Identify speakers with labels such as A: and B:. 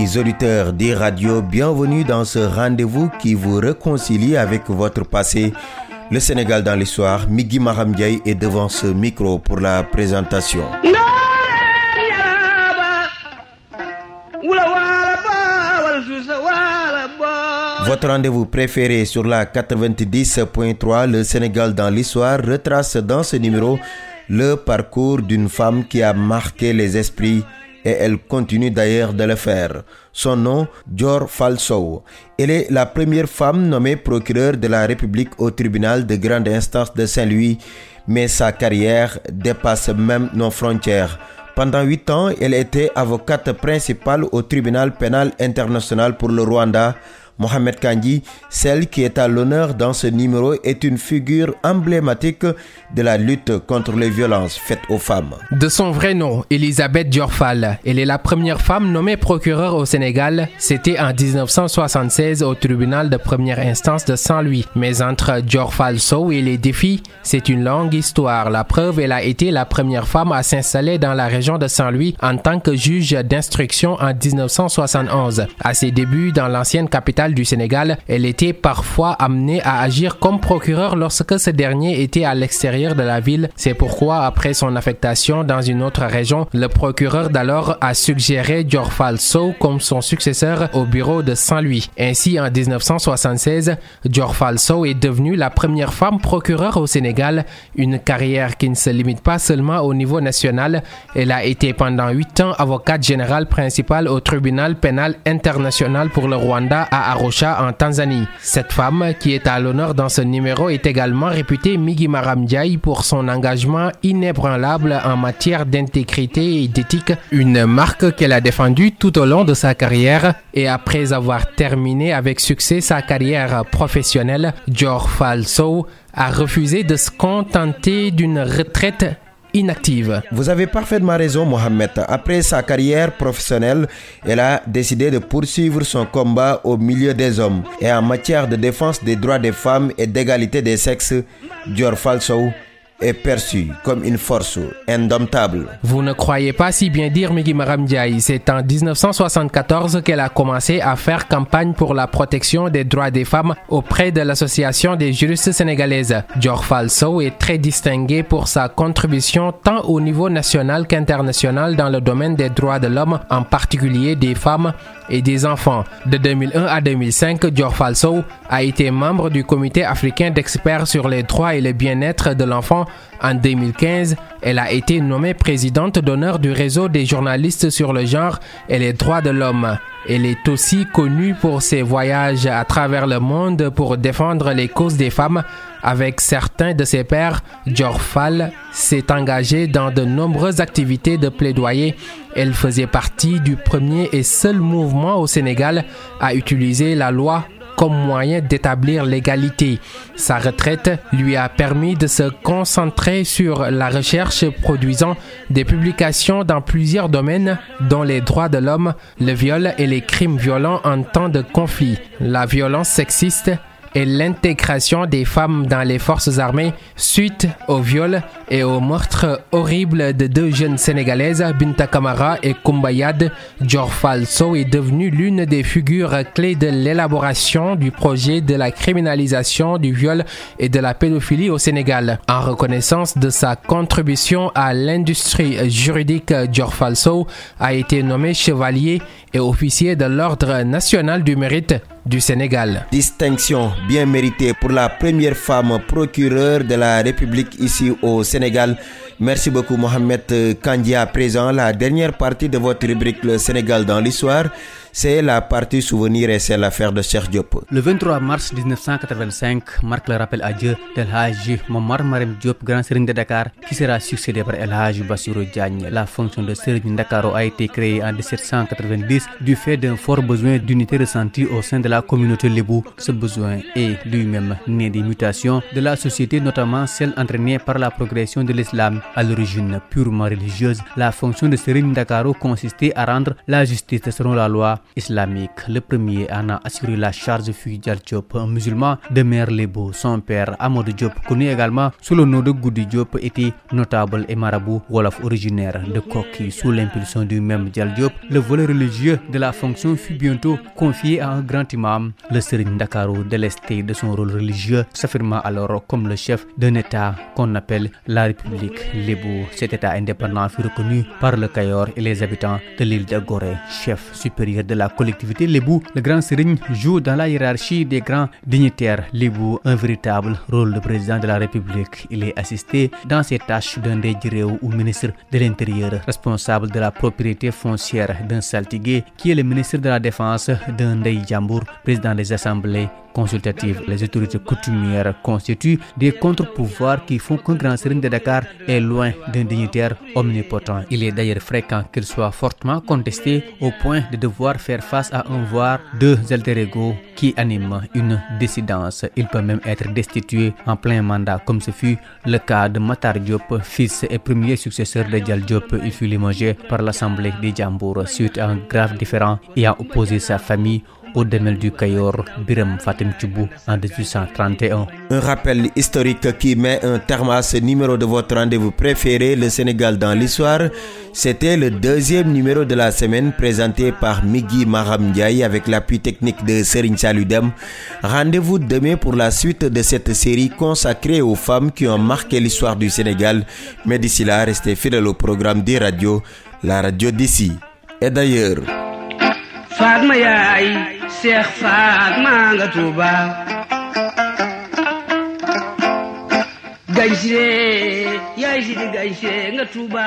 A: Amis auditeurs des radios, bienvenue dans ce rendez-vous qui vous réconcilie avec votre passé. Le Sénégal dans l'histoire, Migi Mahamdiaye est devant ce micro pour la présentation. Votre rendez-vous préféré sur la 90.3, le Sénégal dans l'histoire, retrace dans ce numéro le parcours d'une femme qui a marqué les esprits et elle continue d'ailleurs de le faire. Son nom, Dior Falso. Elle est la première femme nommée procureur de la République au tribunal de grande instance de Saint-Louis, mais sa carrière dépasse même nos frontières. Pendant huit ans, elle était avocate principale au tribunal pénal international pour le Rwanda Mohamed Kandji, celle qui est à l'honneur dans ce numéro, est une figure emblématique de la lutte contre les violences faites aux femmes.
B: De son vrai nom, Elisabeth Diorfal, elle est la première femme nommée procureure au Sénégal. C'était en 1976 au tribunal de première instance de Saint-Louis. Mais entre Diorfal Sow et les défis, c'est une longue histoire. La preuve, elle a été la première femme à s'installer dans la région de Saint-Louis en tant que juge d'instruction en 1971. À ses débuts dans l'ancienne capitale du Sénégal, elle était parfois amenée à agir comme procureur lorsque ce dernier était à l'extérieur de la ville. C'est pourquoi, après son affectation dans une autre région, le procureur d'alors a suggéré Diorfal Sow comme son successeur au bureau de Saint-Louis. Ainsi, en 1976, Diorfal Sow est devenue la première femme procureure au Sénégal, une carrière qui ne se limite pas seulement au niveau national. Elle a été pendant huit ans avocate générale principale au tribunal pénal international pour le Rwanda à en Tanzanie. Cette femme, qui est à l'honneur dans ce numéro, est également réputée Migi Maramdiaye pour son engagement inébranlable en matière d'intégrité et d'éthique, une marque qu'elle a défendue tout au long de sa carrière et après avoir terminé avec succès sa carrière professionnelle, Dior Falso a refusé de se contenter d'une retraite inactive.
A: Vous avez parfaitement raison, Mohamed. Après sa carrière professionnelle, elle a décidé de poursuivre son combat au milieu des hommes. Et en matière de défense des droits des femmes et d'égalité des sexes, Dior Falso est perçue comme une force indomptable.
B: Vous ne croyez pas si bien dire Migi Maramdiaye. C'est en 1974 qu'elle a commencé à faire campagne pour la protection des droits des femmes auprès de l'Association des juristes sénégalaises. Dior Falso est très distingué pour sa contribution tant au niveau national qu'international dans le domaine des droits de l'homme, en particulier des femmes et des enfants. De 2001 à 2005, Dior Falso a été membre du comité africain d'experts sur les droits et le bien-être de l'enfant en 2015, elle a été nommée présidente d'honneur du réseau des journalistes sur le genre et les droits de l'homme. Elle est aussi connue pour ses voyages à travers le monde pour défendre les causes des femmes. Avec certains de ses pairs, Fall s'est engagée dans de nombreuses activités de plaidoyer. Elle faisait partie du premier et seul mouvement au Sénégal à utiliser la loi comme moyen d'établir l'égalité. Sa retraite lui a permis de se concentrer sur la recherche produisant des publications dans plusieurs domaines dont les droits de l'homme, le viol et les crimes violents en temps de conflit, la violence sexiste, et l'intégration des femmes dans les forces armées suite au viol et au meurtre horrible de deux jeunes sénégalaises, Binta Kamara et Kumbayad. Dior Falso est devenue l'une des figures clés de l'élaboration du projet de la criminalisation du viol et de la pédophilie au Sénégal. En reconnaissance de sa contribution à l'industrie juridique, Dior Falso a été nommé chevalier et officier de l'Ordre national du mérite du Sénégal.
A: Distinction bien méritée pour la première femme procureure de la République ici au Sénégal. Merci beaucoup Mohamed Kandia présent. La dernière partie de votre rubrique Le Sénégal dans l'histoire c'est la partie souvenir et c'est l'affaire de Cheikh Diop.
C: Le 23 mars 1985 marque le rappel à Dieu d'El Hajj Momar Marem Diop, grand serigne de Dakar, qui sera succédé par El Hajj Bassirou Diagne. La fonction de serigne Dakaro a été créée en 1790 du fait d'un fort besoin d'unité ressenti au sein de la communauté Lebou. Ce besoin est lui-même né des mutations de la société, notamment celle entraînée par la progression de l'islam. À l'origine purement religieuse, la fonction de serigne Dakaro consistait à rendre la justice selon la loi islamique. Le premier en a assuré la charge fut Diop, un musulman de mère Lebo. Son père, Amadou Diop, connu également sous le nom de Goudi Diop, était notable et marabout Wolof originaire de Koki. Sous l'impulsion du même Diop, le volet religieux de la fonction fut bientôt confié à un grand imam, le Serigne Dakaro, délesté de son rôle religieux, s'affirma alors comme le chef d'un État qu'on appelle la République Lebo. Cet État indépendant fut reconnu par le Cayor et les habitants de l'île de Gorée. Chef supérieur de la collectivité Lébou, le grand Serigne joue dans la hiérarchie des grands dignitaires. Lébou un véritable rôle de président de la République. Il est assisté dans ses tâches d'un Dejireo ou ministre de l'Intérieur, responsable de la propriété foncière d'un saltigué, qui est le ministre de la Défense d'un Jambour, président des assemblées consultatives. Les autorités coutumières constituent des contre-pouvoirs qui font qu'un grand serigne de Dakar est loin d'un dignitaire omnipotent. Il est d'ailleurs fréquent qu'il soit fortement contesté au point de devoir faire face à un voire deux alter ego qui animent une dissidence. Il peut même être destitué en plein mandat comme ce fut le cas de Matar Diop, fils et premier successeur de Dial Diop. Il fut limogé par l'Assemblée des Djambour suite à un grave différend ayant opposé sa famille au démel du Cayor, Biram Fatim Tchoubou en 1831.
A: Un rappel historique qui met un terme à ce numéro de votre rendez-vous préféré, le Sénégal dans l'histoire. C'était le deuxième numéro de la semaine présenté par Migui Maham Ndiaye avec l'appui technique de Serine Saludem. Rendez-vous demain pour la suite de cette série consacrée aux femmes qui ont marqué l'histoire du Sénégal. Mais d'ici là, restez fidèles au programme des radios, la radio d'ici. Et d'ailleurs,
D: Seex Faal maa nga Tuuba. Gañsee yaay di gañsee nga Tuuba.